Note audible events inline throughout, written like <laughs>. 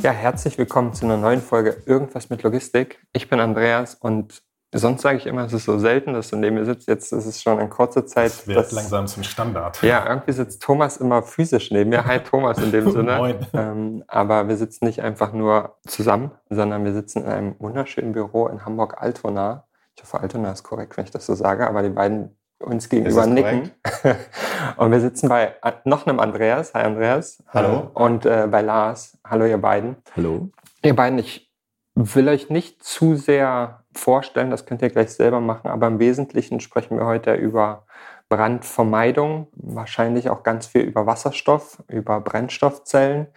Ja, herzlich willkommen zu einer neuen Folge Irgendwas mit Logistik. Ich bin Andreas und sonst sage ich immer, es ist so selten, dass du neben mir sitzt. Jetzt ist es schon in kurzer Zeit. Das wird dass, langsam zum Standard. Ja, irgendwie sitzt Thomas immer physisch neben mir. Hi Thomas in dem <laughs> Sinne. Moin. Ähm, aber wir sitzen nicht einfach nur zusammen, sondern wir sitzen in einem wunderschönen Büro in Hamburg-Altona. Ich hoffe, Altona ist korrekt, wenn ich das so sage, aber die beiden uns gegenüber nicken. <laughs> und wir sitzen bei noch einem Andreas. Hi Andreas. Hallo. Und äh, bei Lars. Hallo ihr beiden. Hallo. Ihr beiden, ich will euch nicht zu sehr vorstellen, das könnt ihr gleich selber machen, aber im Wesentlichen sprechen wir heute über Brandvermeidung, wahrscheinlich auch ganz viel über Wasserstoff, über Brennstoffzellen.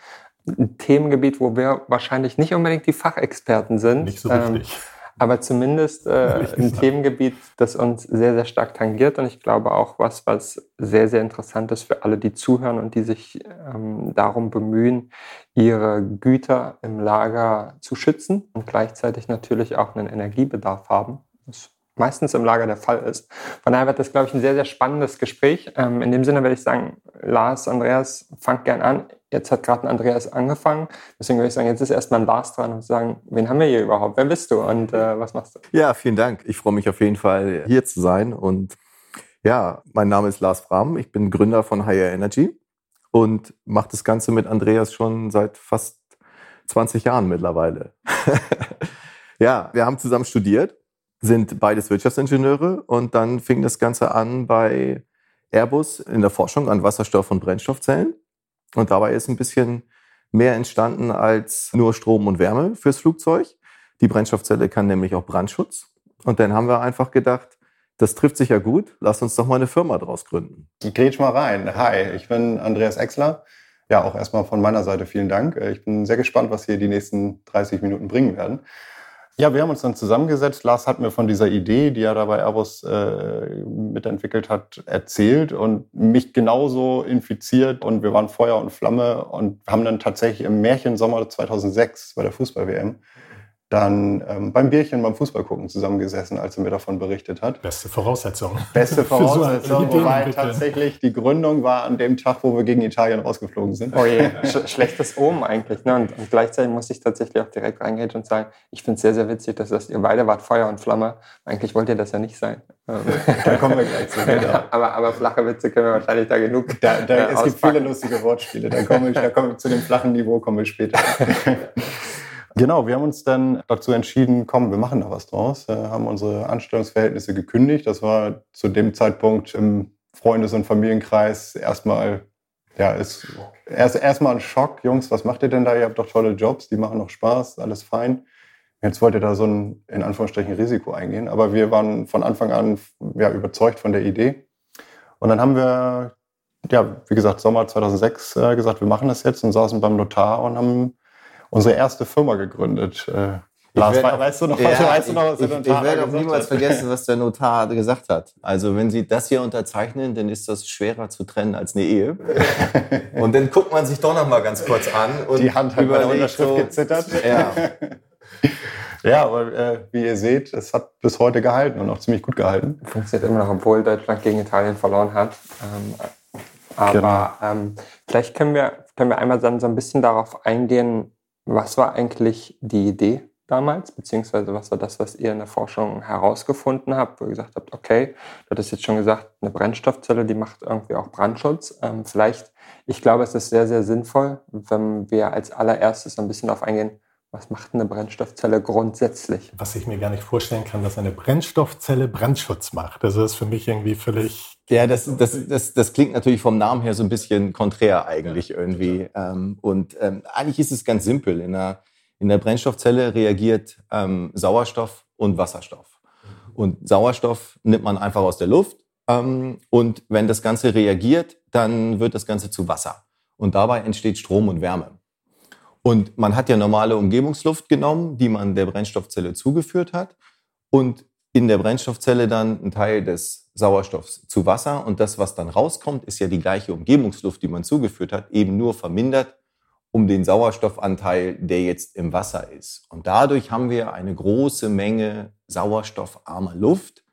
Ein Themengebiet, wo wir wahrscheinlich nicht unbedingt die Fachexperten sind. Nicht so richtig. Ähm, aber zumindest äh, ein Themengebiet, das uns sehr, sehr stark tangiert und ich glaube auch was, was sehr, sehr interessant ist für alle, die zuhören und die sich ähm, darum bemühen, ihre Güter im Lager zu schützen und gleichzeitig natürlich auch einen Energiebedarf haben. Das meistens im Lager der Fall ist. Von daher wird das, glaube ich, ein sehr, sehr spannendes Gespräch. Ähm, in dem Sinne werde ich sagen, Lars, Andreas, fangt gern an. Jetzt hat gerade ein Andreas angefangen. Deswegen würde ich sagen, jetzt ist erstmal ein Lars dran und sagen, wen haben wir hier überhaupt? Wer bist du und äh, was machst du? Ja, vielen Dank. Ich freue mich auf jeden Fall, hier zu sein. Und ja, mein Name ist Lars Bram. Ich bin Gründer von Higher Energy und mache das Ganze mit Andreas schon seit fast 20 Jahren mittlerweile. <laughs> ja, wir haben zusammen studiert sind beides Wirtschaftsingenieure und dann fing das Ganze an bei Airbus in der Forschung an Wasserstoff- und Brennstoffzellen. Und dabei ist ein bisschen mehr entstanden als nur Strom und Wärme fürs Flugzeug. Die Brennstoffzelle kann nämlich auch Brandschutz. Und dann haben wir einfach gedacht, das trifft sich ja gut, lass uns doch mal eine Firma draus gründen. Ich grätsch mal rein. Hi, ich bin Andreas Exler. Ja, auch erstmal von meiner Seite vielen Dank. Ich bin sehr gespannt, was hier die nächsten 30 Minuten bringen werden. Ja, wir haben uns dann zusammengesetzt. Lars hat mir von dieser Idee, die er da bei Airbus äh, mitentwickelt hat, erzählt und mich genauso infiziert. Und wir waren Feuer und Flamme und haben dann tatsächlich im Märchensommer 2006 bei der Fußball-WM dann ähm, beim Bierchen beim Fußball gucken zusammengesessen, als er mir davon berichtet hat. Beste Voraussetzung. Beste <laughs> Voraussetzung, so wobei tatsächlich die Gründung war an dem Tag, wo wir gegen Italien rausgeflogen sind. Oh je, <laughs> Sch schlechtes Omen eigentlich. Ne? Und, und, gleichzeitig muss ich tatsächlich auch direkt reingehen und sagen, ich finde es sehr, sehr witzig, dass das, ihr beide wart Feuer und Flamme. Eigentlich wollt ihr das ja nicht sein. <laughs> da kommen wir gleich zu. Genau. aber, aber flache Witze können wir wahrscheinlich da genug da, da, äh, Es gibt viele lustige Wortspiele. Da kommen wir, da kommen wir zu dem flachen Niveau kommen wir später. Genau, wir haben uns dann dazu entschieden, komm, wir machen da was draus, wir haben unsere Anstellungsverhältnisse gekündigt. Das war zu dem Zeitpunkt im Freundes- und Familienkreis erstmal, ja, ist erst erstmal ein Schock. Jungs, was macht ihr denn da? Ihr habt doch tolle Jobs, die machen noch Spaß, alles fein. Jetzt wollt ihr da so ein, in Anführungsstrichen, Risiko eingehen. Aber wir waren von Anfang an ja, überzeugt von der Idee. Und dann haben wir, ja, wie gesagt, Sommer 2006 äh, gesagt, wir machen das jetzt und saßen beim Notar und haben unsere erste Firma gegründet. Äh, Lars, werd, weißt du noch, ja, weißt du noch was ich, der Notar Ich, ich werde auch niemals hat? vergessen, was der Notar gesagt hat. Also wenn Sie das hier unterzeichnen, dann ist das schwerer zu trennen als eine Ehe. <laughs> und dann guckt man sich doch noch mal ganz kurz an und die Hand hat bei der Unterschrift so, gezittert. Ja. <laughs> ja, aber äh, wie ihr seht, es hat bis heute gehalten und auch ziemlich gut gehalten. Funktioniert immer noch, obwohl Deutschland gegen Italien verloren hat. Ähm, aber genau. ähm, vielleicht können wir, können wir einmal dann so ein bisschen darauf eingehen, was war eigentlich die Idee damals, beziehungsweise was war das, was ihr in der Forschung herausgefunden habt, wo ihr gesagt habt, okay, du hattest jetzt schon gesagt, eine Brennstoffzelle, die macht irgendwie auch Brandschutz. Ähm, vielleicht, ich glaube, es ist sehr, sehr sinnvoll, wenn wir als allererstes ein bisschen darauf eingehen, was macht eine Brennstoffzelle grundsätzlich? Was ich mir gar nicht vorstellen kann, dass eine Brennstoffzelle Brandschutz macht. Also das ist für mich irgendwie völlig. Ja, das, das, das, das klingt natürlich vom Namen her so ein bisschen konträr eigentlich ja, irgendwie. Ähm, und ähm, eigentlich ist es ganz simpel. In der, in der Brennstoffzelle reagiert ähm, Sauerstoff und Wasserstoff. Und Sauerstoff nimmt man einfach aus der Luft. Ähm, und wenn das Ganze reagiert, dann wird das Ganze zu Wasser. Und dabei entsteht Strom und Wärme. Und man hat ja normale Umgebungsluft genommen, die man der Brennstoffzelle zugeführt hat. Und in der Brennstoffzelle dann ein Teil des Sauerstoffs zu Wasser. Und das, was dann rauskommt, ist ja die gleiche Umgebungsluft, die man zugeführt hat, eben nur vermindert um den Sauerstoffanteil, der jetzt im Wasser ist. Und dadurch haben wir eine große Menge sauerstoffarmer Luft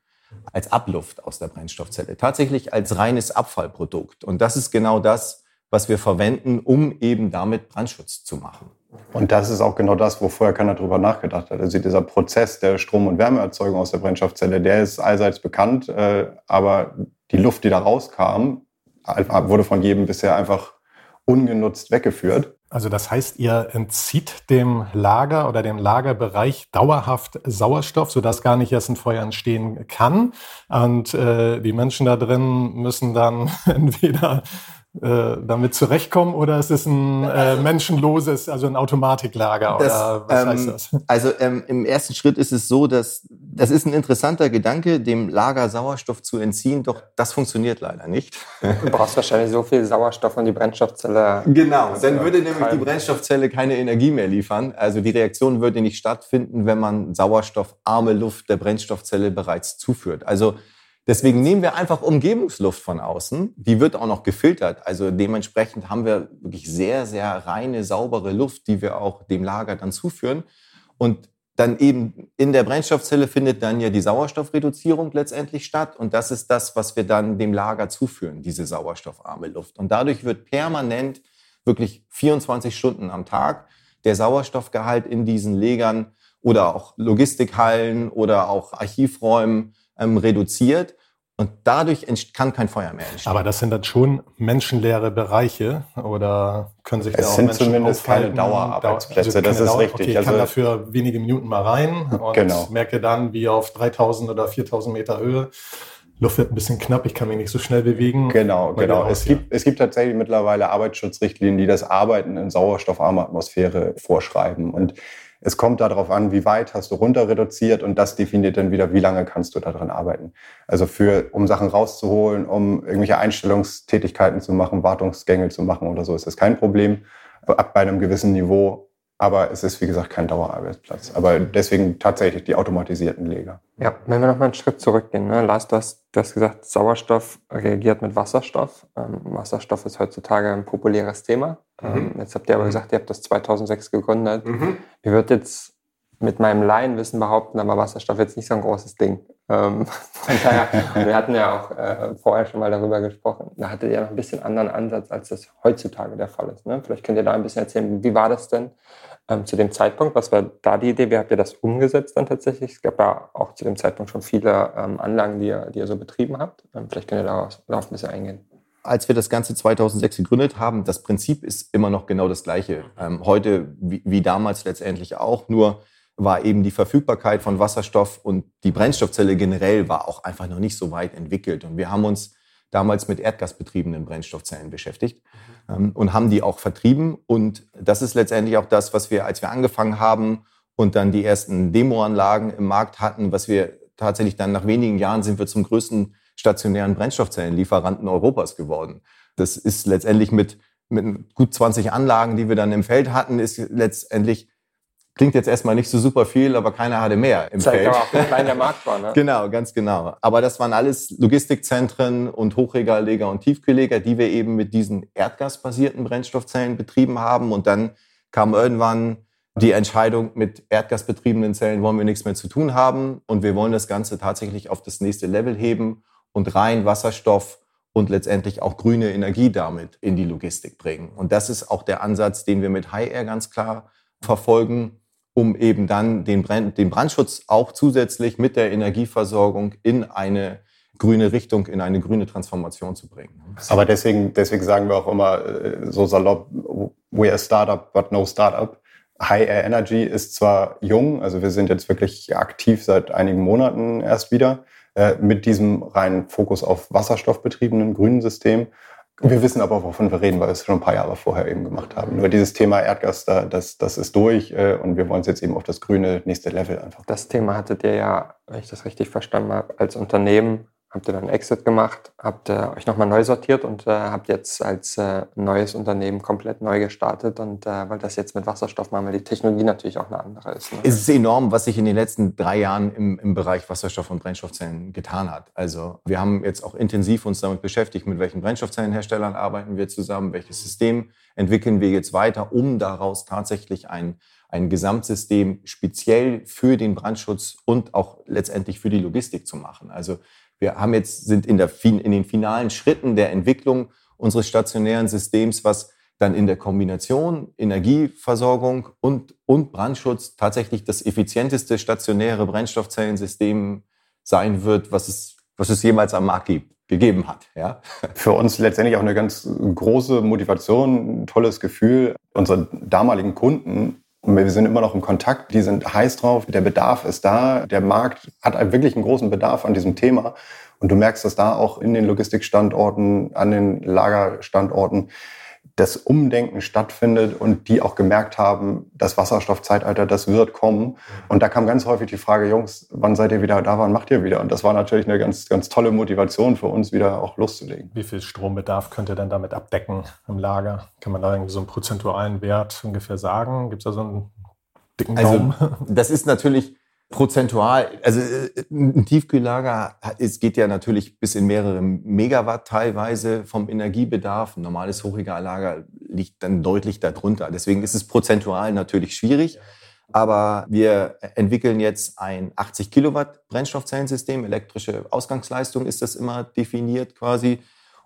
als Abluft aus der Brennstoffzelle, tatsächlich als reines Abfallprodukt. Und das ist genau das, was wir verwenden, um eben damit Brandschutz zu machen. Und das ist auch genau das, wo vorher keiner drüber nachgedacht hat. Also dieser Prozess der Strom- und Wärmeerzeugung aus der Brennstoffzelle, der ist allseits bekannt, äh, aber die Luft, die da rauskam, wurde von jedem bisher einfach ungenutzt weggeführt. Also das heißt, ihr entzieht dem Lager oder dem Lagerbereich dauerhaft Sauerstoff, sodass gar nicht erst ein Feuer entstehen kann. Und äh, die Menschen da drin müssen dann <laughs> entweder äh, damit zurechtkommen oder ist es ein äh, menschenloses, also ein Automatiklager das, oder was ähm, heißt das? <laughs> Also ähm, im ersten Schritt ist es so, dass das ist ein interessanter Gedanke, dem Lager Sauerstoff zu entziehen, doch das funktioniert leider nicht. Du <laughs> brauchst wahrscheinlich so viel Sauerstoff und die Brennstoffzelle. Genau, dann würde nämlich die Brennstoffzelle keine Energie mehr liefern. Also die Reaktion würde nicht stattfinden, wenn man sauerstoffarme Luft der Brennstoffzelle bereits zuführt. Also Deswegen nehmen wir einfach Umgebungsluft von außen. Die wird auch noch gefiltert. Also dementsprechend haben wir wirklich sehr, sehr reine, saubere Luft, die wir auch dem Lager dann zuführen. Und dann eben in der Brennstoffzelle findet dann ja die Sauerstoffreduzierung letztendlich statt. Und das ist das, was wir dann dem Lager zuführen, diese sauerstoffarme Luft. Und dadurch wird permanent wirklich 24 Stunden am Tag der Sauerstoffgehalt in diesen Legern oder auch Logistikhallen oder auch Archivräumen ähm, reduziert. Und dadurch kann kein Feuer mehr entstehen. Aber das sind dann schon menschenleere Bereiche oder können sich es da auch sind Menschen zumindest keine Dauerarbeitsplätze, also das ist Dauer, richtig. Okay, ich also kann dafür wenige Minuten mal rein und genau. merke dann, wie auf 3000 oder 4000 Meter Höhe Luft wird ein bisschen knapp, ich kann mich nicht so schnell bewegen. Genau, genau. Es gibt, es gibt tatsächlich mittlerweile Arbeitsschutzrichtlinien, die das Arbeiten in sauerstoffarmer Atmosphäre vorschreiben. Und es kommt darauf an, wie weit hast du runter reduziert und das definiert dann wieder, wie lange kannst du daran arbeiten. Also für, um Sachen rauszuholen, um irgendwelche Einstellungstätigkeiten zu machen, Wartungsgänge zu machen oder so, ist das kein Problem. Ab bei einem gewissen Niveau aber es ist, wie gesagt, kein Dauerarbeitsplatz. Aber deswegen tatsächlich die automatisierten Leger. Ja, wenn wir noch mal einen Schritt zurückgehen. Ne? Lars, du hast, du hast gesagt, Sauerstoff reagiert mit Wasserstoff. Ähm, Wasserstoff ist heutzutage ein populäres Thema. Mhm. Ähm, jetzt habt ihr aber mhm. gesagt, ihr habt das 2006 gegründet. Mhm. Ich würde jetzt mit meinem Laienwissen behaupten, aber Wasserstoff jetzt nicht so ein großes Ding. Ähm, <laughs> von daher, wir hatten ja auch äh, vorher schon mal darüber gesprochen. Da hattet ihr noch ein bisschen anderen Ansatz, als das heutzutage der Fall ist. Ne? Vielleicht könnt ihr da ein bisschen erzählen, wie war das denn? Ähm, zu dem Zeitpunkt? Was war da die Idee? Wie habt ihr das umgesetzt dann tatsächlich? Es gab ja auch zu dem Zeitpunkt schon viele ähm, Anlagen, die ihr, die ihr so betrieben habt. Ähm, vielleicht könnt ihr darauf, darauf ein bisschen eingehen. Als wir das Ganze 2006 gegründet haben, das Prinzip ist immer noch genau das gleiche. Ähm, heute wie, wie damals letztendlich auch, nur war eben die Verfügbarkeit von Wasserstoff und die Brennstoffzelle generell war auch einfach noch nicht so weit entwickelt. Und wir haben uns damals mit erdgasbetriebenen Brennstoffzellen beschäftigt ähm, und haben die auch vertrieben. Und das ist letztendlich auch das, was wir, als wir angefangen haben und dann die ersten Demoanlagen im Markt hatten, was wir tatsächlich dann nach wenigen Jahren sind wir zum größten stationären Brennstoffzellenlieferanten Europas geworden. Das ist letztendlich mit, mit gut 20 Anlagen, die wir dann im Feld hatten, ist letztendlich Klingt jetzt erstmal nicht so super viel, aber keiner hatte mehr im Zeigt Feld. aber auch, wie klein der Markt war. Ne? <laughs> genau, ganz genau. Aber das waren alles Logistikzentren und Hochregalleger und Tiefkühlleger, die wir eben mit diesen erdgasbasierten Brennstoffzellen betrieben haben. Und dann kam irgendwann die Entscheidung, mit erdgasbetriebenen Zellen wollen wir nichts mehr zu tun haben und wir wollen das Ganze tatsächlich auf das nächste Level heben und rein Wasserstoff und letztendlich auch grüne Energie damit in die Logistik bringen. Und das ist auch der Ansatz, den wir mit High Air ganz klar verfolgen um eben dann den, Brand, den Brandschutz auch zusätzlich mit der Energieversorgung in eine grüne Richtung, in eine grüne Transformation zu bringen. Aber deswegen, deswegen sagen wir auch immer äh, so salopp, we are Startup, but no Startup. High Air Energy ist zwar jung, also wir sind jetzt wirklich aktiv seit einigen Monaten erst wieder, äh, mit diesem reinen Fokus auf wasserstoffbetriebenen grünen System. Wir wissen aber, wovon wir reden, weil wir es schon ein paar Jahre vorher eben gemacht haben. Nur dieses Thema Erdgas, da, das, das ist durch äh, und wir wollen es jetzt eben auf das grüne nächste Level einfach. Das Thema hattet ihr ja, wenn ich das richtig verstanden habe, als Unternehmen habt ihr dann Exit gemacht, habt äh, euch nochmal neu sortiert und äh, habt jetzt als äh, neues Unternehmen komplett neu gestartet und äh, weil das jetzt mit Wasserstoff machen, weil die Technologie natürlich auch eine andere ist. Ne? Es ist enorm, was sich in den letzten drei Jahren im, im Bereich Wasserstoff und Brennstoffzellen getan hat. Also wir haben jetzt auch intensiv uns damit beschäftigt, mit welchen Brennstoffzellenherstellern arbeiten wir zusammen, welches System entwickeln wir jetzt weiter, um daraus tatsächlich ein ein Gesamtsystem speziell für den Brandschutz und auch letztendlich für die Logistik zu machen. Also wir haben jetzt, sind in, der, in den finalen Schritten der Entwicklung unseres stationären Systems, was dann in der Kombination Energieversorgung und, und Brandschutz tatsächlich das effizienteste stationäre Brennstoffzellensystem sein wird, was es, was es jemals am Markt gibt gegeben hat. Ja. Für uns letztendlich auch eine ganz große Motivation, ein tolles Gefühl. Unsere damaligen Kunden und wir sind immer noch im Kontakt, die sind heiß drauf, der Bedarf ist da, der Markt hat wirklich einen großen Bedarf an diesem Thema. Und du merkst, dass da auch in den Logistikstandorten, an den Lagerstandorten das Umdenken stattfindet und die auch gemerkt haben, das Wasserstoffzeitalter, das wird kommen. Und da kam ganz häufig die Frage, Jungs, wann seid ihr wieder da, wann macht ihr wieder? Und das war natürlich eine ganz, ganz tolle Motivation für uns, wieder auch loszulegen. Wie viel Strombedarf könnt ihr denn damit abdecken im Lager? Kann man da irgendwie so einen prozentualen Wert ungefähr sagen? Gibt es da so einen dicken also, Daumen? Also, das ist natürlich prozentual, also äh, ein Tiefkühllager, es geht ja natürlich bis in mehrere Megawatt teilweise vom Energiebedarf. Ein normales Hochregallager liegt dann deutlich darunter. Deswegen ist es prozentual natürlich schwierig. Aber wir entwickeln jetzt ein 80 Kilowatt Brennstoffzellensystem. Elektrische Ausgangsleistung ist das immer definiert quasi.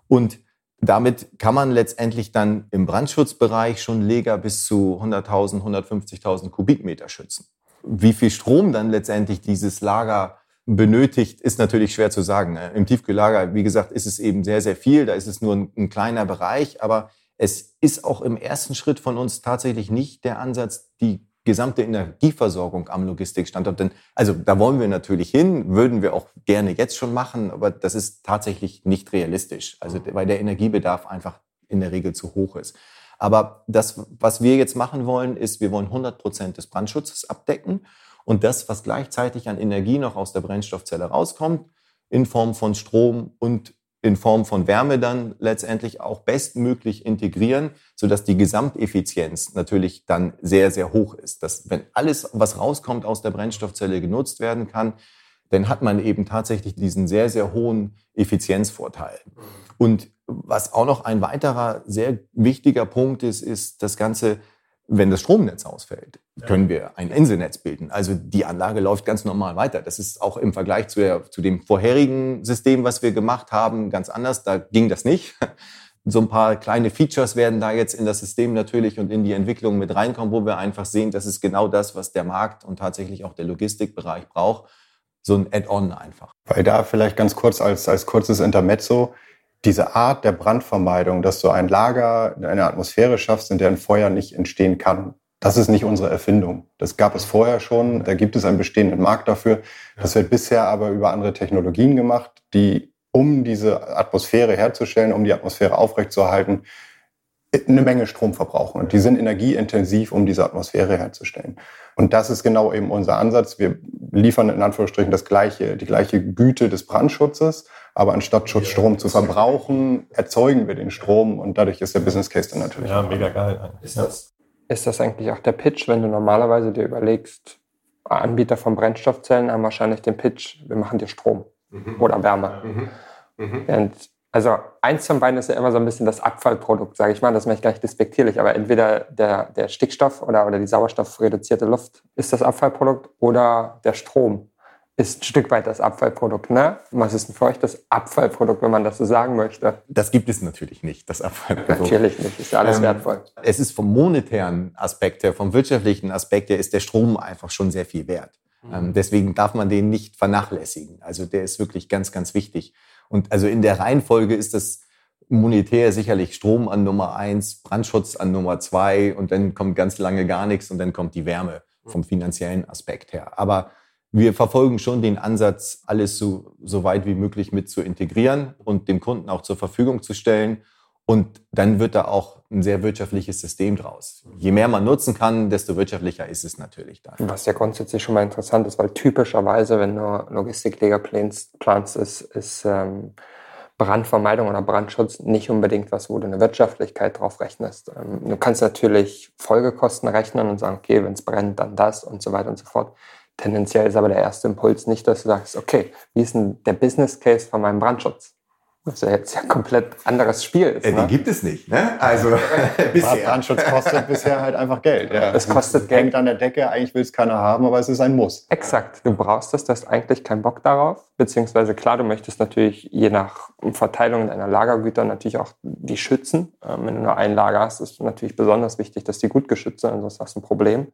Und damit kann man letztendlich dann im Brandschutzbereich schon Leger bis zu 100.000, 150.000 Kubikmeter schützen. Wie viel Strom dann letztendlich dieses Lager benötigt, ist natürlich schwer zu sagen. Im Tiefkühllager, wie gesagt, ist es eben sehr, sehr viel. Da ist es nur ein, ein kleiner Bereich. Aber es ist auch im ersten Schritt von uns tatsächlich nicht der Ansatz, die gesamte Energieversorgung am Logistikstandort. Denn, also da wollen wir natürlich hin, würden wir auch gerne jetzt schon machen, aber das ist tatsächlich nicht realistisch. Also weil der Energiebedarf einfach in der Regel zu hoch ist. Aber das, was wir jetzt machen wollen, ist, wir wollen 100 Prozent des Brandschutzes abdecken und das, was gleichzeitig an Energie noch aus der Brennstoffzelle rauskommt, in Form von Strom und in Form von Wärme dann letztendlich auch bestmöglich integrieren, sodass die Gesamteffizienz natürlich dann sehr, sehr hoch ist. Dass, wenn alles, was rauskommt aus der Brennstoffzelle genutzt werden kann, dann hat man eben tatsächlich diesen sehr, sehr hohen Effizienzvorteil. Und was auch noch ein weiterer sehr wichtiger Punkt ist, ist das Ganze, wenn das Stromnetz ausfällt, können wir ein Inselnetz bilden. Also die Anlage läuft ganz normal weiter. Das ist auch im Vergleich zu, der, zu dem vorherigen System, was wir gemacht haben, ganz anders. Da ging das nicht. <laughs> So ein paar kleine Features werden da jetzt in das System natürlich und in die Entwicklung mit reinkommen, wo wir einfach sehen, das ist genau das, was der Markt und tatsächlich auch der Logistikbereich braucht. So ein Add-on einfach. Weil da vielleicht ganz kurz als, als kurzes Intermezzo, diese Art der Brandvermeidung, dass du ein Lager, eine Atmosphäre schaffst, in der ein Feuer nicht entstehen kann, das ist nicht unsere Erfindung. Das gab es vorher schon. Da gibt es einen bestehenden Markt dafür. Das wird bisher aber über andere Technologien gemacht, die, um diese Atmosphäre herzustellen, um die Atmosphäre aufrechtzuerhalten, eine Menge Strom verbrauchen. Und die sind energieintensiv, um diese Atmosphäre herzustellen. Und das ist genau eben unser Ansatz. Wir liefern in Anführungsstrichen das gleiche, die gleiche Güte des Brandschutzes, aber anstatt Schutzstrom zu verbrauchen, erzeugen wir den Strom und dadurch ist der Business Case dann natürlich. Ja, mega geil. Ist das, ist das eigentlich auch der Pitch, wenn du normalerweise dir überlegst, Anbieter von Brennstoffzellen haben wahrscheinlich den Pitch, wir machen dir Strom mhm. oder Wärme. Mhm. Mhm. Und also eins von beiden ist ja immer so ein bisschen das Abfallprodukt, sage ich mal. Das mache ich gar nicht despektierlich, aber entweder der, der Stickstoff oder, oder die sauerstoffreduzierte Luft ist das Abfallprodukt oder der Strom ist ein Stück weit das Abfallprodukt. Ne? Was ist denn für euch das Abfallprodukt, wenn man das so sagen möchte? Das gibt es natürlich nicht, das Abfallprodukt. Natürlich nicht, ist ja alles ähm, wertvoll. Es ist vom monetären Aspekt her, vom wirtschaftlichen Aspekt her, ist der Strom einfach schon sehr viel wert. Mhm. Ähm, deswegen darf man den nicht vernachlässigen. Also der ist wirklich ganz, ganz wichtig. Und also in der Reihenfolge ist das monetär sicherlich Strom an Nummer eins, Brandschutz an Nummer zwei und dann kommt ganz lange gar nichts und dann kommt die Wärme vom finanziellen Aspekt her. Aber wir verfolgen schon den Ansatz, alles so, so weit wie möglich mit zu integrieren und dem Kunden auch zur Verfügung zu stellen. Und dann wird da auch ein sehr wirtschaftliches System draus. Je mehr man nutzen kann, desto wirtschaftlicher ist es natürlich dann. Was ja grundsätzlich schon mal interessant ist, weil typischerweise, wenn du Logistikleger planst, ist, ist ähm, Brandvermeidung oder Brandschutz nicht unbedingt was, wo du eine Wirtschaftlichkeit drauf rechnest. Ähm, du kannst natürlich Folgekosten rechnen und sagen, okay, wenn es brennt, dann das und so weiter und so fort. Tendenziell ist aber der erste Impuls nicht, dass du sagst, okay, wie ist denn der Business Case von meinem Brandschutz? Was ja jetzt ja ein komplett anderes Spiel ist. Äh, ne? Den gibt es nicht, ne? Also <laughs> bisher. Brandschutz kostet bisher halt einfach Geld. Ja. Es kostet Geld. Hängt an der Decke, eigentlich will es keiner haben, aber es ist ein Muss. Exakt. Du brauchst es, du hast eigentlich keinen Bock darauf. Beziehungsweise klar, du möchtest natürlich je nach Verteilung deiner Lagergüter natürlich auch die schützen. Ähm, wenn du nur ein Lager hast, ist es natürlich besonders wichtig, dass die gut geschützt sind, sonst hast du ein Problem.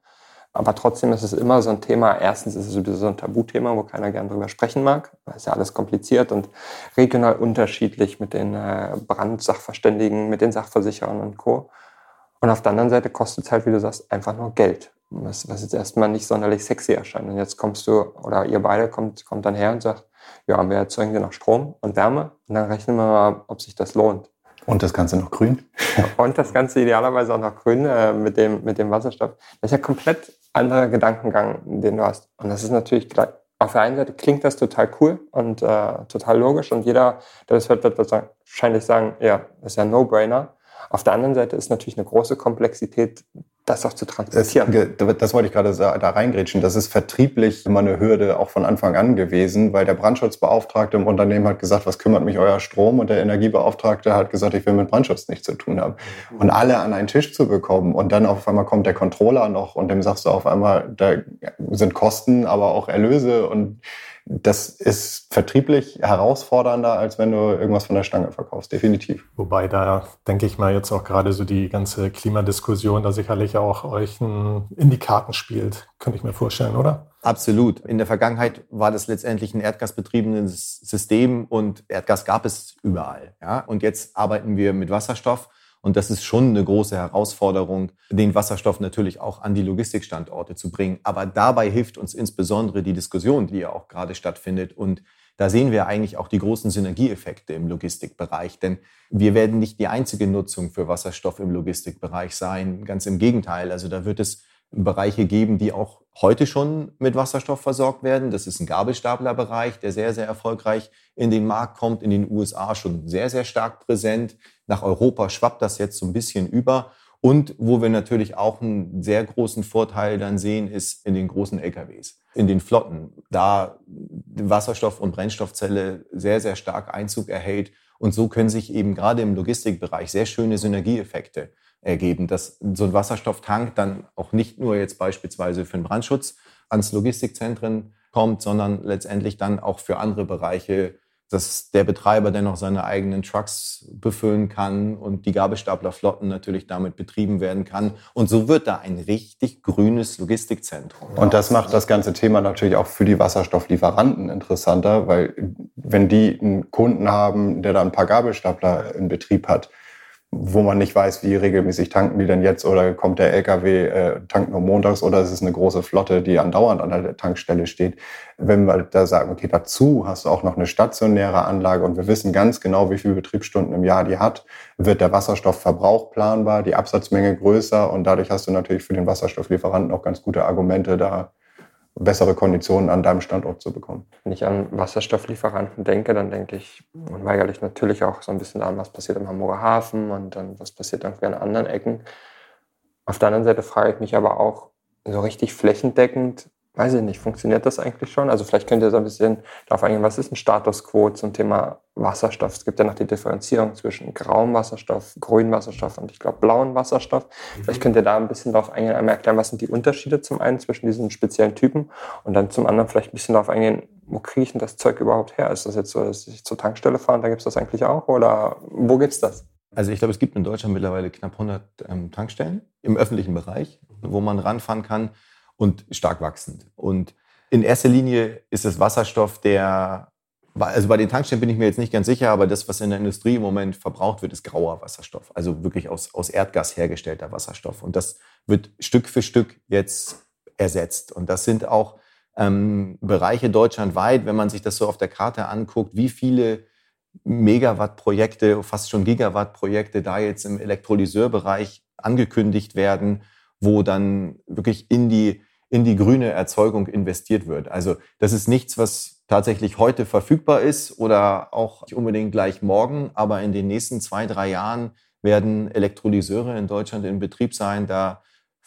Aber trotzdem ist es immer so ein Thema. Erstens ist es sowieso so ein Tabuthema, wo keiner gern drüber sprechen mag. Das ist ja alles kompliziert und regional unterschiedlich mit den äh, Brandsachverständigen, mit den Sachversicherern und Co. Und auf der anderen Seite kostet es halt, wie du sagst, einfach nur Geld. Was, was jetzt erstmal nicht sonderlich sexy erscheint. Und jetzt kommst du, oder ihr beide kommt, kommt dann her und sagt, ja, wir erzeugen dir noch Strom und Wärme und dann rechnen wir mal, ob sich das lohnt. Und das Ganze noch grün. <laughs> Und das Ganze idealerweise auch noch grün äh, mit, dem, mit dem Wasserstoff. Das ist ja komplett anderer Gedankengang, den du hast. Und das ist natürlich gleich, auf der einen Seite klingt das total cool und äh, total logisch und jeder, der das hört, wird wahrscheinlich sagen, ja, das ist ja ein No-Brainer. Auf der anderen Seite ist natürlich eine große Komplexität, das auch zu transportieren. Das, das wollte ich gerade da reingrätschen. Das ist vertrieblich immer eine Hürde auch von Anfang an gewesen, weil der Brandschutzbeauftragte im Unternehmen hat gesagt, was kümmert mich euer Strom? Und der Energiebeauftragte hat gesagt, ich will mit Brandschutz nichts zu tun haben. Und alle an einen Tisch zu bekommen und dann auf einmal kommt der Controller noch und dem sagst du auf einmal, da sind Kosten, aber auch Erlöse und das ist vertrieblich herausfordernder, als wenn du irgendwas von der Stange verkaufst, definitiv. Wobei da denke ich mal jetzt auch gerade so die ganze Klimadiskussion da sicherlich auch euch in die Karten spielt, könnte ich mir vorstellen, oder? Absolut. In der Vergangenheit war das letztendlich ein erdgasbetriebenes System und Erdgas gab es überall. Ja? Und jetzt arbeiten wir mit Wasserstoff und das ist schon eine große Herausforderung, den Wasserstoff natürlich auch an die Logistikstandorte zu bringen. Aber dabei hilft uns insbesondere die Diskussion, die ja auch gerade stattfindet. Und da sehen wir eigentlich auch die großen Synergieeffekte im Logistikbereich. Denn wir werden nicht die einzige Nutzung für Wasserstoff im Logistikbereich sein. Ganz im Gegenteil. Also da wird es Bereiche geben, die auch heute schon mit Wasserstoff versorgt werden. Das ist ein Gabelstaplerbereich, der sehr, sehr erfolgreich in den Markt kommt, in den USA schon sehr, sehr stark präsent. Nach Europa schwappt das jetzt so ein bisschen über. Und wo wir natürlich auch einen sehr großen Vorteil dann sehen, ist in den großen LKWs, in den Flotten, da Wasserstoff und Brennstoffzelle sehr, sehr stark Einzug erhält. Und so können sich eben gerade im Logistikbereich sehr schöne Synergieeffekte ergeben, dass so ein Wasserstofftank dann auch nicht nur jetzt beispielsweise für den Brandschutz ans Logistikzentren kommt, sondern letztendlich dann auch für andere Bereiche, dass der Betreiber dennoch seine eigenen Trucks befüllen kann und die Gabelstaplerflotten natürlich damit betrieben werden kann. Und so wird da ein richtig grünes Logistikzentrum. Und das macht das ganze Thema natürlich auch für die Wasserstofflieferanten interessanter, weil wenn die einen Kunden haben, der da ein paar Gabelstapler in Betrieb hat, wo man nicht weiß, wie regelmäßig tanken die denn jetzt oder kommt der LKW, äh, tankt nur montags oder ist es eine große Flotte, die andauernd an der Tankstelle steht. Wenn wir da sagen, okay, dazu hast du auch noch eine stationäre Anlage und wir wissen ganz genau, wie viele Betriebsstunden im Jahr die hat, wird der Wasserstoffverbrauch planbar, die Absatzmenge größer und dadurch hast du natürlich für den Wasserstofflieferanten auch ganz gute Argumente, da bessere Konditionen an deinem Standort zu bekommen. Wenn ich an Wasserstofflieferanten denke, dann denke ich unweigerlich natürlich auch so ein bisschen an, was passiert im Hamburger Hafen und dann was passiert irgendwie an anderen Ecken. Auf der anderen Seite frage ich mich aber auch so richtig flächendeckend, weiß ich nicht, funktioniert das eigentlich schon? Also vielleicht könnt ihr so ein bisschen darauf eingehen, was ist ein Status quo zum Thema Wasserstoff? Es gibt ja noch die Differenzierung zwischen grauem Wasserstoff, grünem Wasserstoff und ich glaube blauen Wasserstoff. Mhm. Vielleicht könnt ihr da ein bisschen darauf eingehen, einmal erklären, was sind die Unterschiede zum einen zwischen diesen speziellen Typen und dann zum anderen vielleicht ein bisschen darauf eingehen, wo kriege ich denn das Zeug überhaupt her? Ist das jetzt so, dass ich zur Tankstelle fahre und da gibt es das eigentlich auch oder wo gibt es das? Also ich glaube, es gibt in Deutschland mittlerweile knapp 100 ähm, Tankstellen im öffentlichen Bereich, wo man ranfahren kann und stark wachsend. Und in erster Linie ist es Wasserstoff, der, also bei den Tankstellen bin ich mir jetzt nicht ganz sicher, aber das, was in der Industrie im Moment verbraucht wird, ist grauer Wasserstoff. Also wirklich aus, aus Erdgas hergestellter Wasserstoff. Und das wird Stück für Stück jetzt ersetzt. Und das sind auch ähm, Bereiche deutschlandweit, wenn man sich das so auf der Karte anguckt, wie viele Megawatt-Projekte, fast schon Gigawatt-Projekte da jetzt im Elektrolyseurbereich angekündigt werden, wo dann wirklich in die, in die grüne Erzeugung investiert wird. Also das ist nichts, was tatsächlich heute verfügbar ist oder auch nicht unbedingt gleich morgen, aber in den nächsten zwei, drei Jahren werden Elektrolyseure in Deutschland in Betrieb sein. Da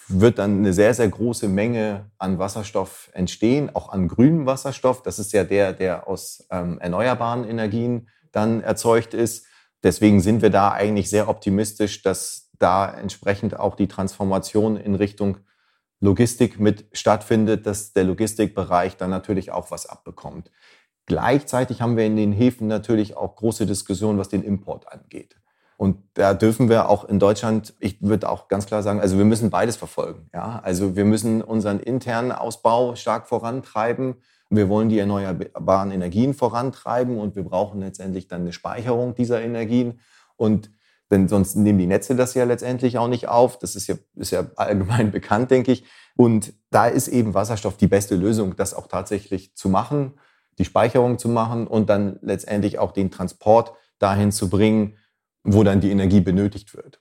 wird dann eine sehr, sehr große Menge an Wasserstoff entstehen, auch an grünem Wasserstoff. Das ist ja der, der aus ähm, erneuerbaren Energien dann erzeugt ist. Deswegen sind wir da eigentlich sehr optimistisch, dass da entsprechend auch die Transformation in Richtung Logistik mit stattfindet, dass der Logistikbereich dann natürlich auch was abbekommt. Gleichzeitig haben wir in den Häfen natürlich auch große Diskussionen, was den Import angeht. Und da dürfen wir auch in Deutschland, ich würde auch ganz klar sagen, also wir müssen beides verfolgen. Ja? Also wir müssen unseren internen Ausbau stark vorantreiben. Wir wollen die erneuerbaren Energien vorantreiben und wir brauchen letztendlich dann eine Speicherung dieser Energien. Und denn sonst nehmen die Netze das ja letztendlich auch nicht auf. Das ist ja, ist ja allgemein <laughs> bekannt, denke ich. Und da ist eben Wasserstoff die beste Lösung, das auch tatsächlich zu machen, die Speicherung zu machen und dann letztendlich auch den Transport dahin zu bringen, wo dann die Energie benötigt wird.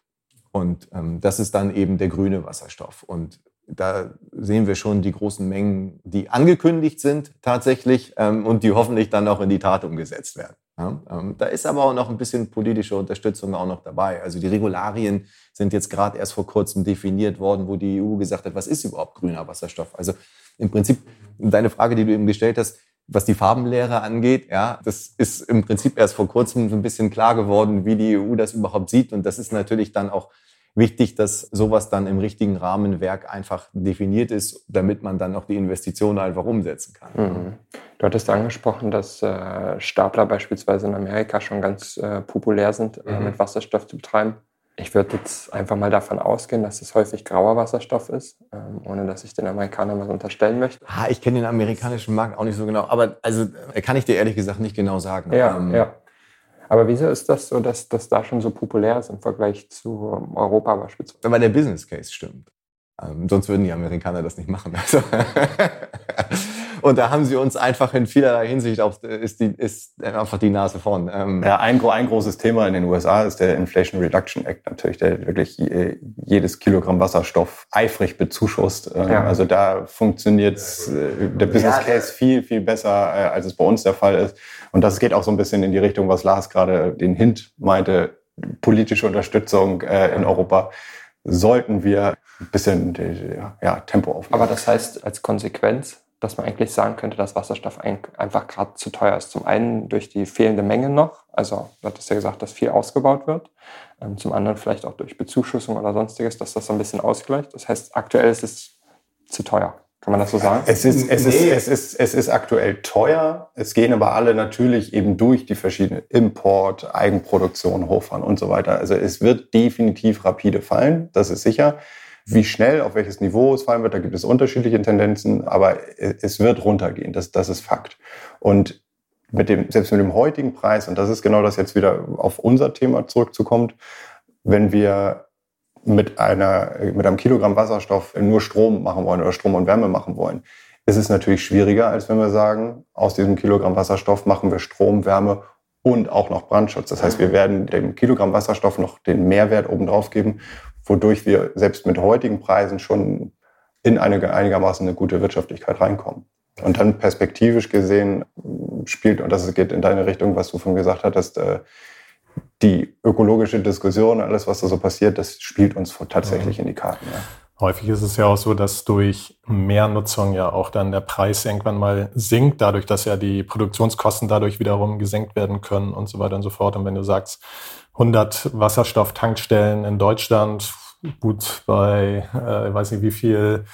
Und ähm, das ist dann eben der grüne Wasserstoff. Und da sehen wir schon die großen Mengen, die angekündigt sind tatsächlich ähm, und die hoffentlich dann auch in die Tat umgesetzt werden. Ja, ähm, da ist aber auch noch ein bisschen politische Unterstützung auch noch dabei. Also die Regularien sind jetzt gerade erst vor kurzem definiert worden, wo die EU gesagt hat, was ist überhaupt grüner Wasserstoff? Also im Prinzip deine Frage, die du eben gestellt hast, was die Farbenlehre angeht, ja, das ist im Prinzip erst vor kurzem so ein bisschen klar geworden, wie die EU das überhaupt sieht. Und das ist natürlich dann auch wichtig, dass sowas dann im richtigen Rahmenwerk einfach definiert ist, damit man dann auch die Investitionen einfach umsetzen kann. Mhm. Du hattest angesprochen, dass äh, Stapler beispielsweise in Amerika schon ganz äh, populär sind, äh, mhm. mit Wasserstoff zu betreiben. Ich würde jetzt einfach mal davon ausgehen, dass es häufig grauer Wasserstoff ist, ähm, ohne dass ich den Amerikanern was unterstellen möchte. Ha, ich kenne den amerikanischen Markt auch nicht so genau, aber also äh, kann ich dir ehrlich gesagt nicht genau sagen. Ja, ähm, ja. Aber wieso ist das so, dass das da schon so populär ist im Vergleich zu Europa beispielsweise? Weil der Business Case stimmt. Ähm, sonst würden die Amerikaner das nicht machen. Also Und da haben sie uns einfach in vielerlei Hinsicht auf, ist, die, ist einfach die Nase vorn. Ähm ja, ein, ein großes Thema in den USA ist der Inflation Reduction Act natürlich, der wirklich jedes Kilogramm Wasserstoff eifrig bezuschusst. Ähm, ja. Also da funktioniert äh, der Business Case viel, viel besser, äh, als es bei uns der Fall ist. Und das geht auch so ein bisschen in die Richtung, was Lars gerade den Hint meinte, politische Unterstützung äh, in Europa sollten wir ein bisschen ja, Tempo aufnehmen. Aber das heißt als Konsequenz, dass man eigentlich sagen könnte, dass Wasserstoff einfach gerade zu teuer ist. Zum einen durch die fehlende Menge noch, also du hattest ja gesagt, dass viel ausgebaut wird. Ähm, zum anderen vielleicht auch durch Bezuschussung oder sonstiges, dass das so ein bisschen ausgleicht. Das heißt, aktuell ist es zu teuer. Kann man das so sagen? Es ist, es, ist, es, ist, es ist aktuell teuer. Es gehen aber alle natürlich eben durch die verschiedenen Import, Eigenproduktion, Hochfahren und so weiter. Also es wird definitiv rapide fallen, das ist sicher. Wie schnell, auf welches Niveau es fallen wird, da gibt es unterschiedliche Tendenzen, aber es wird runtergehen, das, das ist Fakt. Und mit dem, selbst mit dem heutigen Preis, und das ist genau das jetzt wieder auf unser Thema zurückzukommt, wenn wir mit, einer, mit einem Kilogramm Wasserstoff nur Strom machen wollen oder Strom und Wärme machen wollen, ist es natürlich schwieriger, als wenn wir sagen, aus diesem Kilogramm Wasserstoff machen wir Strom, Wärme und auch noch Brandschutz. Das heißt, wir werden dem Kilogramm Wasserstoff noch den Mehrwert obendrauf geben, wodurch wir selbst mit heutigen Preisen schon in eine einigermaßen eine gute Wirtschaftlichkeit reinkommen. Und dann perspektivisch gesehen spielt, und das geht in deine Richtung, was du von gesagt hattest, äh, die ökologische Diskussion, alles, was da so passiert, das spielt uns tatsächlich in die Karten. Ja. Häufig ist es ja auch so, dass durch mehr Nutzung ja auch dann der Preis irgendwann mal sinkt, dadurch, dass ja die Produktionskosten dadurch wiederum gesenkt werden können und so weiter und so fort. Und wenn du sagst, 100 Wasserstofftankstellen in Deutschland, gut bei, äh, ich weiß nicht wie viel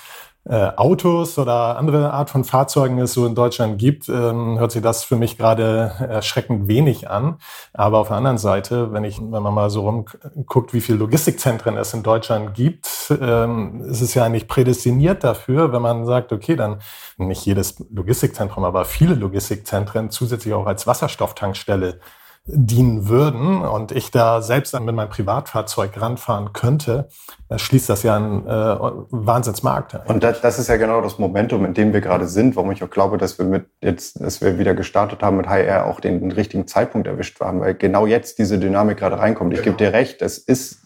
äh, Autos oder andere Art von Fahrzeugen es so in Deutschland gibt, ähm, hört sich das für mich gerade erschreckend wenig an. Aber auf der anderen Seite, wenn ich, wenn man mal so rumguckt, wie viele Logistikzentren es in Deutschland gibt, ähm, ist es ja eigentlich prädestiniert dafür, wenn man sagt, okay, dann nicht jedes Logistikzentrum, aber viele Logistikzentren zusätzlich auch als Wasserstofftankstelle dienen würden und ich da selbst dann mit meinem Privatfahrzeug ranfahren könnte, schließt das ja einen äh, Wahnsinnsmarkt. Eigentlich. Und das, das, ist ja genau das Momentum, in dem wir gerade sind, warum ich auch glaube, dass wir mit jetzt, dass wir wieder gestartet haben mit HR auch den, den richtigen Zeitpunkt erwischt haben, weil genau jetzt diese Dynamik gerade reinkommt. Ich genau. gebe dir recht, es ist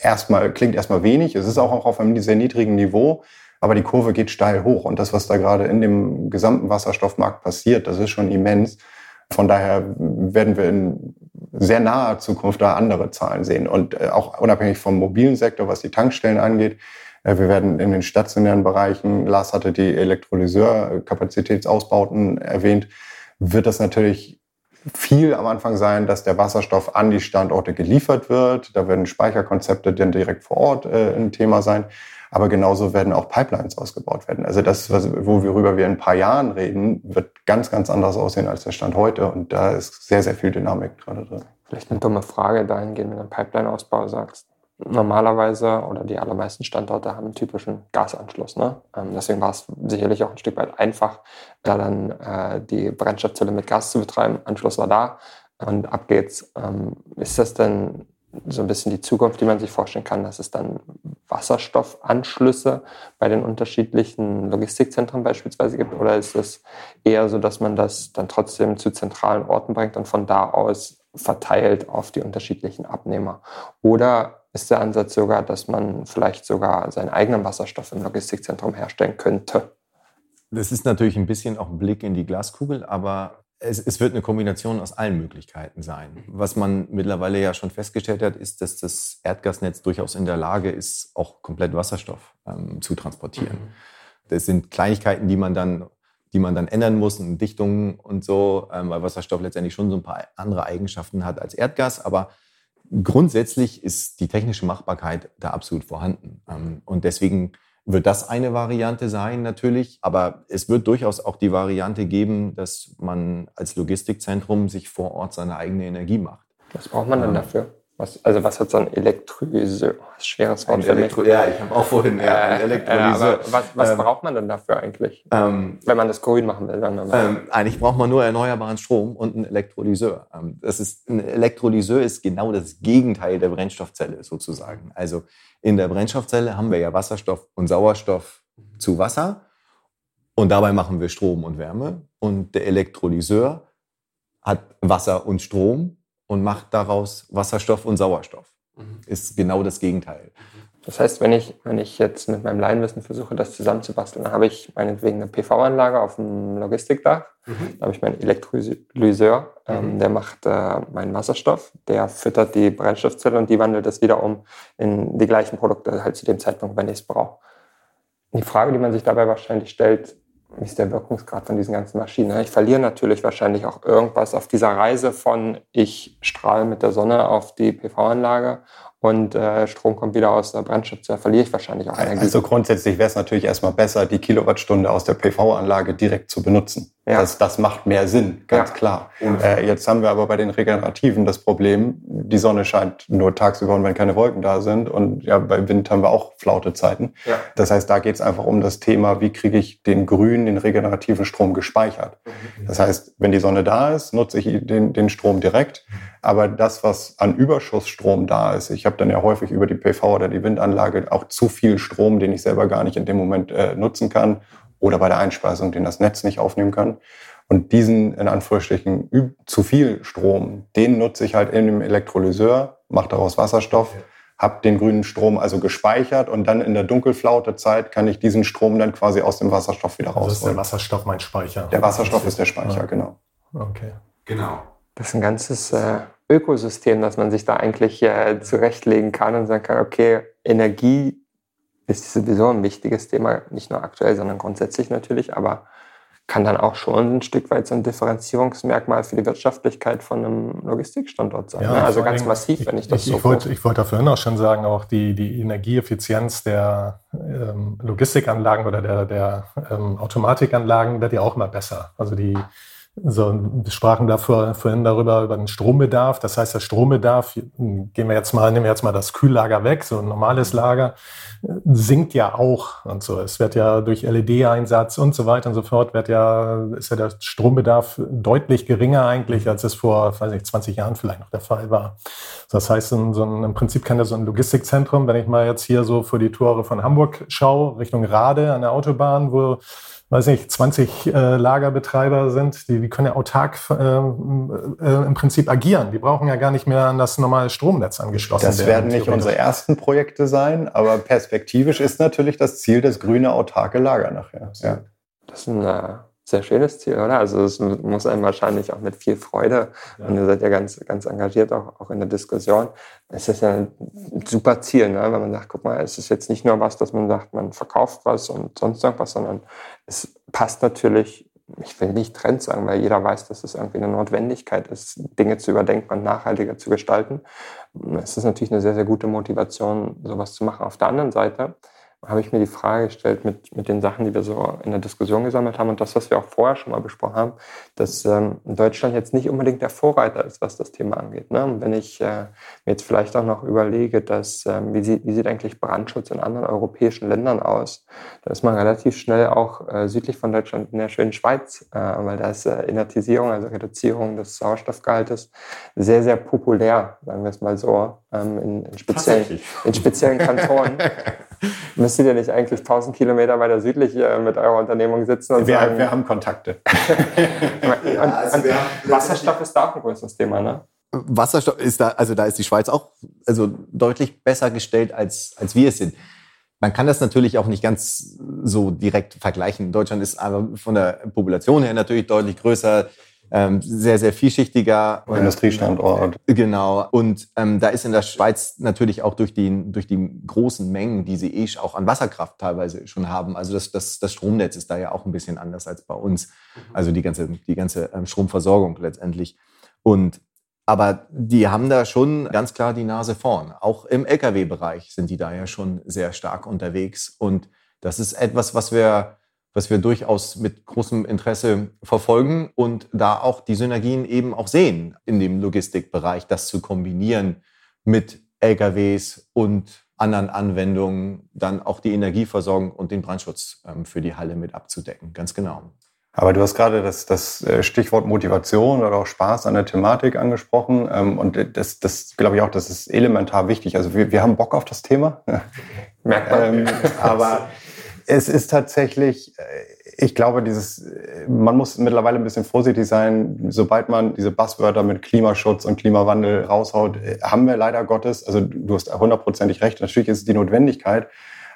erstmal, klingt erstmal wenig, es ist auch auf einem sehr niedrigen Niveau, aber die Kurve geht steil hoch und das, was da gerade in dem gesamten Wasserstoffmarkt passiert, das ist schon immens. Von daher werden wir in sehr naher Zukunft da andere Zahlen sehen. Und äh, auch unabhängig vom mobilen Sektor, was die Tankstellen angeht, äh, wir werden in den stationären Bereichen, Lars hatte die Elektrolyseur-Kapazitätsausbauten erwähnt, wird das natürlich viel am Anfang sein, dass der Wasserstoff an die Standorte geliefert wird. Da werden Speicherkonzepte dann direkt vor Ort äh, ein Thema sein. Aber genauso werden auch Pipelines ausgebaut werden. Also das, worüber wir in ein paar Jahren reden, wird ganz, ganz anders aussehen als der Stand heute. Und da ist sehr, sehr viel Dynamik gerade drin. Vielleicht eine dumme Frage dahingehend, wenn du Pipeline-Ausbau sagst. Normalerweise oder die allermeisten Standorte haben einen typischen Gasanschluss. Ne? Ähm, deswegen war es sicherlich auch ein Stück weit einfach, da dann äh, die Brennstoffzelle mit Gas zu betreiben. Anschluss war da und ab geht's. Ähm, ist das denn so ein bisschen die Zukunft, die man sich vorstellen kann, dass es dann Wasserstoffanschlüsse bei den unterschiedlichen Logistikzentren beispielsweise gibt? Oder ist es eher so, dass man das dann trotzdem zu zentralen Orten bringt und von da aus verteilt auf die unterschiedlichen Abnehmer? Oder ist der Ansatz sogar, dass man vielleicht sogar seinen eigenen Wasserstoff im Logistikzentrum herstellen könnte? Das ist natürlich ein bisschen auch ein Blick in die Glaskugel, aber es, es, wird eine Kombination aus allen Möglichkeiten sein. Was man mittlerweile ja schon festgestellt hat, ist, dass das Erdgasnetz durchaus in der Lage ist, auch komplett Wasserstoff ähm, zu transportieren. Mhm. Das sind Kleinigkeiten, die man dann, die man dann ändern muss, Dichtungen und so, ähm, weil Wasserstoff letztendlich schon so ein paar andere Eigenschaften hat als Erdgas. Aber grundsätzlich ist die technische Machbarkeit da absolut vorhanden. Ähm, und deswegen wird das eine Variante sein natürlich, aber es wird durchaus auch die Variante geben, dass man als Logistikzentrum sich vor Ort seine eigene Energie macht. Was braucht man denn dafür? Was, also was hat so ein Elektrolyseur? Schweres Wort für Elektro. Ja, ich habe auch vorhin ja, ein Elektrolyseur. Äh, was, was ähm, braucht man denn dafür eigentlich? Ähm, Wenn man das grün machen will, dann. Ähm, eigentlich braucht man nur erneuerbaren Strom und einen Elektrolyseur. Ähm, das ist, ein Elektrolyseur ist genau das Gegenteil der Brennstoffzelle sozusagen. Also in der Brennstoffzelle haben wir ja Wasserstoff und Sauerstoff zu Wasser und dabei machen wir Strom und Wärme. Und der Elektrolyseur hat Wasser und Strom und macht daraus Wasserstoff und Sauerstoff. Mhm. Ist genau das Gegenteil. Das heißt, wenn ich, wenn ich jetzt mit meinem Laienwissen versuche, das zusammenzubasteln, dann habe ich meinetwegen eine PV-Anlage auf dem Logistikdach. Mhm. Da habe ich meinen Elektrolyseur, ähm, mhm. der macht äh, meinen Wasserstoff, der füttert die Brennstoffzelle und die wandelt das wieder um in die gleichen Produkte halt zu dem Zeitpunkt, wenn ich es brauche. Die Frage, die man sich dabei wahrscheinlich stellt, wie ist der Wirkungsgrad von diesen ganzen Maschinen? Ich verliere natürlich wahrscheinlich auch irgendwas auf dieser Reise von ich strahle mit der Sonne auf die PV-Anlage und äh, Strom kommt wieder aus der Brennstoffzelle, verliere ich wahrscheinlich auch Energie. Also grundsätzlich wäre es natürlich erstmal besser, die Kilowattstunde aus der PV-Anlage direkt zu benutzen. Ja. Das, das macht mehr Sinn, ganz ja. klar. Äh, jetzt haben wir aber bei den Regenerativen das Problem, die Sonne scheint nur tagsüber und wenn keine Wolken da sind. Und ja, bei Wind haben wir auch flaute Zeiten. Ja. Das heißt, da geht es einfach um das Thema, wie kriege ich den grünen, den regenerativen Strom gespeichert. Mhm. Das heißt, wenn die Sonne da ist, nutze ich den, den Strom direkt. Aber das, was an Überschussstrom da ist, ich habe dann ja häufig über die PV oder die Windanlage auch zu viel Strom, den ich selber gar nicht in dem Moment äh, nutzen kann oder bei der Einspeisung, den das Netz nicht aufnehmen kann. Und diesen, in Anführungsstrichen, zu viel Strom, den nutze ich halt in dem Elektrolyseur, mache daraus Wasserstoff, habe den grünen Strom also gespeichert und dann in der Dunkelflaute-Zeit kann ich diesen Strom dann quasi aus dem Wasserstoff wieder rausholen. Also ist der Wasserstoff mein Speicher? Der Wasserstoff ist der Speicher, ja. genau. Okay. Genau. Das ist ein ganzes äh, Ökosystem, das man sich da eigentlich äh, zurechtlegen kann und sagen kann, okay, Energie ist sowieso ein wichtiges Thema, nicht nur aktuell, sondern grundsätzlich natürlich, aber kann dann auch schon ein Stück weit so ein Differenzierungsmerkmal für die Wirtschaftlichkeit von einem Logistikstandort sein. Ja, ne? Also ganz massiv, wenn ich das ich, so. Ich wollte, ich wollte vorhin auch schon sagen, auch die, die Energieeffizienz der ähm, Logistikanlagen oder der, der ähm, Automatikanlagen wird ja auch immer besser. Also die So, wir sprachen da vorhin darüber, über den Strombedarf. Das heißt, der Strombedarf, gehen wir jetzt mal, nehmen wir jetzt mal das Kühllager weg, so ein normales Lager, sinkt ja auch und so. Es wird ja durch LED-Einsatz und so weiter und so fort, wird ja, ist ja der Strombedarf deutlich geringer eigentlich, als es vor, weiß nicht, 20 Jahren vielleicht noch der Fall war. Das heißt, so ein, im Prinzip kann ja so ein Logistikzentrum, wenn ich mal jetzt hier so vor die Tore von Hamburg schaue, Richtung Rade an der Autobahn, wo weiß nicht, 20 äh, Lagerbetreiber sind, die, die können ja autark äh, äh, im Prinzip agieren. Die brauchen ja gar nicht mehr an das normale Stromnetz angeschlossen das werden. Das werden nicht unsere ersten Projekte sein, aber perspektivisch ist natürlich das Ziel das grüne autarke Lager nachher. Ja. Das ist ein äh, sehr schönes Ziel, oder? Also es muss einem wahrscheinlich auch mit viel Freude, ja. und ihr seid ja ganz, ganz engagiert auch, auch in der Diskussion, es ist ja ein super Ziel, ne? wenn man sagt, guck mal, es ist jetzt nicht nur was, dass man sagt, man verkauft was und sonst irgendwas, sondern es passt natürlich, ich will nicht Trend sagen, weil jeder weiß, dass es irgendwie eine Notwendigkeit ist, Dinge zu überdenken und nachhaltiger zu gestalten. Es ist natürlich eine sehr, sehr gute Motivation, sowas zu machen. Auf der anderen Seite, habe ich mir die Frage gestellt mit, mit den Sachen, die wir so in der Diskussion gesammelt haben und das, was wir auch vorher schon mal besprochen haben, dass ähm, Deutschland jetzt nicht unbedingt der Vorreiter ist, was das Thema angeht. Ne? Und wenn ich äh, mir jetzt vielleicht auch noch überlege, dass, ähm, wie, sieht, wie sieht eigentlich Brandschutz in anderen europäischen Ländern aus, dann ist man relativ schnell auch äh, südlich von Deutschland in der schönen Schweiz, äh, weil da ist äh, Inertisierung, also Reduzierung des Sauerstoffgehaltes, sehr, sehr populär, sagen wir es mal so, ähm, in, in, speziellen, in speziellen Kantonen. <laughs> Müsstet ihr nicht eigentlich 1000 Kilometer weiter südlich äh, mit eurer Unternehmung sitzen und wir, sagen... Wir haben Kontakte. <laughs> ja, also wir haben Wasserstoff ist da auch ein größeres Thema, ne? Wasserstoff ist da, also da ist die Schweiz auch also deutlich besser gestellt, als, als wir es sind. Man kann das natürlich auch nicht ganz so direkt vergleichen. Deutschland ist aber von der Population her natürlich deutlich größer ähm, sehr, sehr vielschichtiger. Industriestandort. Genau. Und ähm, da ist in der Schweiz natürlich auch durch die, durch die großen Mengen, die sie eh auch an Wasserkraft teilweise schon haben. Also das, das, das Stromnetz ist da ja auch ein bisschen anders als bei uns. Mhm. Also die ganze, die ganze ähm, Stromversorgung letztendlich. Und aber die haben da schon ganz klar die Nase vorn. Auch im Lkw-Bereich sind die da ja schon sehr stark unterwegs. Und das ist etwas, was wir was wir durchaus mit großem Interesse verfolgen und da auch die Synergien eben auch sehen in dem Logistikbereich, das zu kombinieren mit LKWs und anderen Anwendungen, dann auch die Energieversorgung und den Brandschutz ähm, für die Halle mit abzudecken. Ganz genau. Aber du hast gerade das, das äh, Stichwort Motivation oder auch Spaß an der Thematik angesprochen. Ähm, und das, das glaube ich auch, das ist elementar wichtig. Also wir, wir haben Bock auf das Thema. Merkt man. Ähm, <laughs> aber es ist tatsächlich, äh, ich glaube, dieses, äh, man muss mittlerweile ein bisschen vorsichtig sein. Sobald man diese Buzzwörter mit Klimaschutz und Klimawandel raushaut, äh, haben wir leider Gottes, also du hast hundertprozentig recht, natürlich ist es die Notwendigkeit,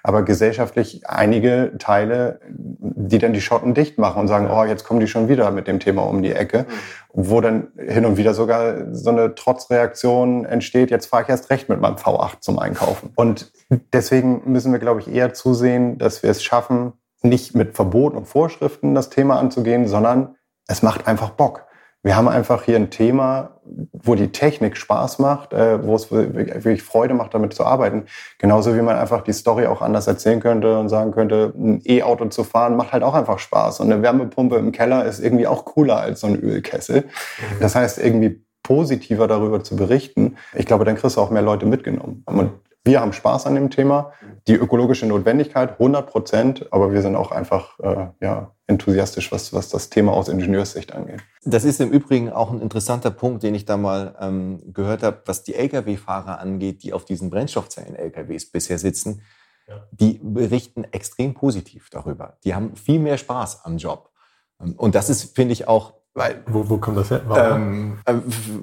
aber gesellschaftlich einige Teile, die dann die Schotten dicht machen und sagen, oh, jetzt kommen die schon wieder mit dem Thema um die Ecke, wo dann hin und wieder sogar so eine Trotzreaktion entsteht, jetzt fahre ich erst recht mit meinem V8 zum Einkaufen. Und deswegen müssen wir, glaube ich, eher zusehen, dass wir es schaffen, nicht mit Verboten und Vorschriften das Thema anzugehen, sondern es macht einfach Bock. Wir haben einfach hier ein Thema, wo die Technik Spaß macht, äh, wo es wirklich Freude macht, damit zu arbeiten. Genauso wie man einfach die Story auch anders erzählen könnte und sagen könnte, ein E-Auto zu fahren macht halt auch einfach Spaß. Und eine Wärmepumpe im Keller ist irgendwie auch cooler als so ein Ölkessel. Das heißt, irgendwie positiver darüber zu berichten. Ich glaube, dann kriegst du auch mehr Leute mitgenommen. Und wir haben Spaß an dem Thema. Die ökologische Notwendigkeit 100 Prozent, aber wir sind auch einfach äh, ja, enthusiastisch, was, was das Thema aus Ingenieurssicht angeht. Das ist im Übrigen auch ein interessanter Punkt, den ich da mal ähm, gehört habe, was die Lkw-Fahrer angeht, die auf diesen Brennstoffzellen-Lkws bisher sitzen. Ja. Die berichten extrem positiv darüber. Die haben viel mehr Spaß am Job. Und das ist, finde ich, auch weil, wo, wo kommt das her? Ähm, äh,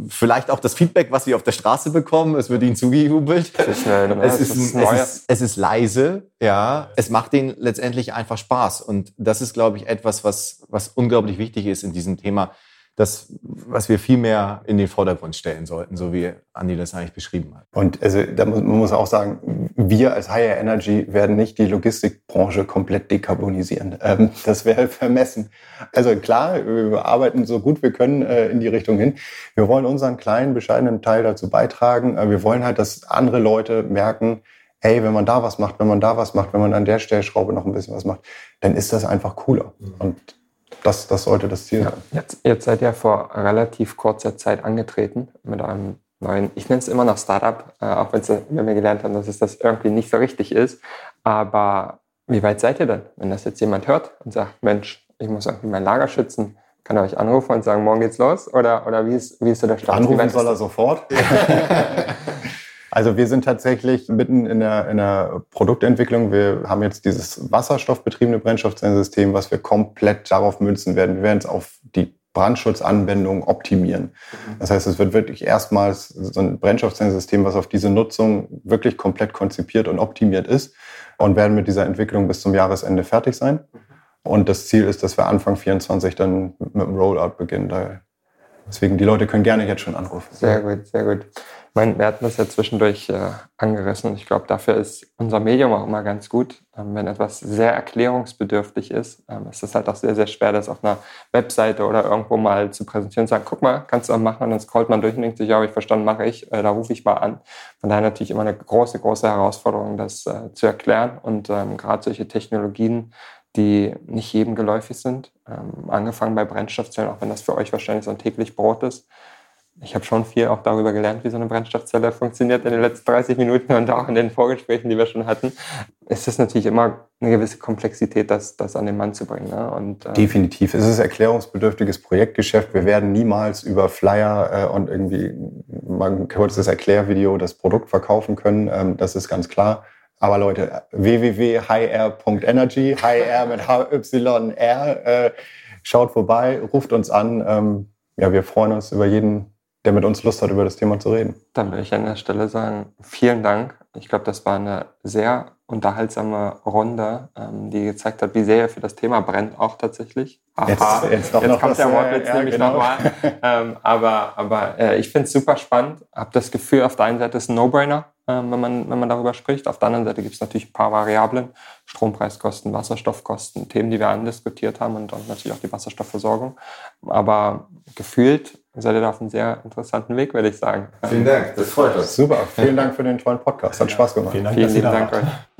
vielleicht auch das Feedback, was sie auf der Straße bekommen. Es wird ihnen zugejubelt. Es ist, ne? es, ist, es, ist, es ist leise, ja. Es macht ihnen letztendlich einfach Spaß. Und das ist, glaube ich, etwas, was, was unglaublich wichtig ist in diesem Thema das, was wir viel mehr in den Vordergrund stellen sollten, so wie Andi das eigentlich beschrieben hat. Und also, da muss, man muss auch sagen, wir als Higher Energy werden nicht die Logistikbranche komplett dekarbonisieren. <laughs> Ähm, das wäre vermessen. Also klar, wir arbeiten so gut wir können äh, in die Richtung hin. Wir wollen unseren kleinen, bescheidenen Teil dazu beitragen. Äh, wir wollen halt, dass andere Leute merken, hey, wenn man da was macht, wenn man da was macht, wenn man an der Stellschraube noch ein bisschen was macht, dann ist das einfach cooler. Mhm. Und das, das sollte das Ziel ja, sein. Jetzt, jetzt seid ihr vor relativ kurzer Zeit angetreten mit einem neuen, ich nenne es immer noch Startup, äh, auch wenn wir gelernt haben, dass es das irgendwie nicht so richtig ist. Aber wie weit seid ihr denn, wenn das jetzt jemand hört und sagt, Mensch, ich muss irgendwie mein Lager schützen, kann er euch anrufen und sagen, morgen geht's los? Oder, oder wie, ist, wie ist so der Stand? Anrufen soll er sofort. <laughs> <laughs> also wir sind tatsächlich mitten in der, in der Produktentwicklung. Wir haben jetzt dieses wasserstoffbetriebene Brennstoffzellensystem, was wir komplett darauf münzen werden. Wir werden es auf die Brandschutzanwendung optimieren. Mhm. Das heißt, es wird wirklich erstmals so ein Brennstoffzellensystem, was auf diese Nutzung wirklich komplett konzipiert und optimiert ist und werden mit dieser Entwicklung bis zum Jahresende fertig sein. Mhm. Und das Ziel ist, dass wir Anfang 24 dann mit dem Rollout beginnen. Deswegen, die Leute können gerne jetzt schon anrufen. Sehr gut, sehr gut. Meine, wir hatten das ja zwischendurch äh, angerissen ich glaube, dafür ist unser Medium auch immer ganz gut. Ähm, wenn etwas sehr erklärungsbedürftig ist, ähm, ist es halt auch sehr, sehr schwer, das auf einer Webseite oder irgendwo mal zu präsentieren und sagen, guck mal, kannst du auch machen und dann scrollt man durch und denkt sich, ja, habe ich verstanden, mache ich, äh, da rufe ich mal an. Von daher natürlich immer eine große, große Herausforderung, das äh, zu erklären und ähm, gerade solche Technologien die nicht jedem geläufig sind. Ähm, angefangen bei Brennstoffzellen, auch wenn das für euch wahrscheinlich so ein täglich Brot ist. Ich habe schon viel auch darüber gelernt, wie so eine Brennstoffzelle funktioniert in den letzten 30 Minuten und auch in den Vorgesprächen, die wir schon hatten. Ist es natürlich immer eine gewisse Komplexität, das, das an den Mann zu bringen. Ne? Und, äh Definitiv. Es ist erklärungsbedürftiges Projektgeschäft. Wir werden niemals über Flyer äh, und irgendwie mal ein kurzes Erklärvideo das Produkt verkaufen können. Ähm, das ist ganz klar. Aber Leute, www.hir.energy, HR mit H-Y-R, äh, schaut vorbei, ruft uns an. Ähm, ja, wir freuen uns über jeden, der mit uns Lust hat, über das Thema zu reden. Dann will ich an der Stelle sagen, vielen Dank. Ich glaube, das war eine sehr unterhaltsame Runde, ähm, die gezeigt hat, wie sehr ihr für das Thema brennt, auch tatsächlich. Aha, jetzt, jetzt, jetzt kommt was, der Wortwitz ja, nämlich genau. nochmal. ähm, aber aber äh, ich finde es super spannend. Habe das Gefühl, auf der einen Seite ist ein No-Brainer, äh, wenn, man, wenn man darüber spricht. Auf der anderen Seite gibt es natürlich ein paar Variablen. Strompreiskosten, Wasserstoffkosten, Themen, die wir andiskutiert haben und, und natürlich auch die Wasserstoffversorgung. Aber gefühlt seid ihr da auf einem sehr interessanten Weg, würde ich sagen. Vielen Dank, das freut uns. Super, vielen Dank für den tollen Podcast. Hat Spaß gemacht. Vielen Dank, vielen Dank euch.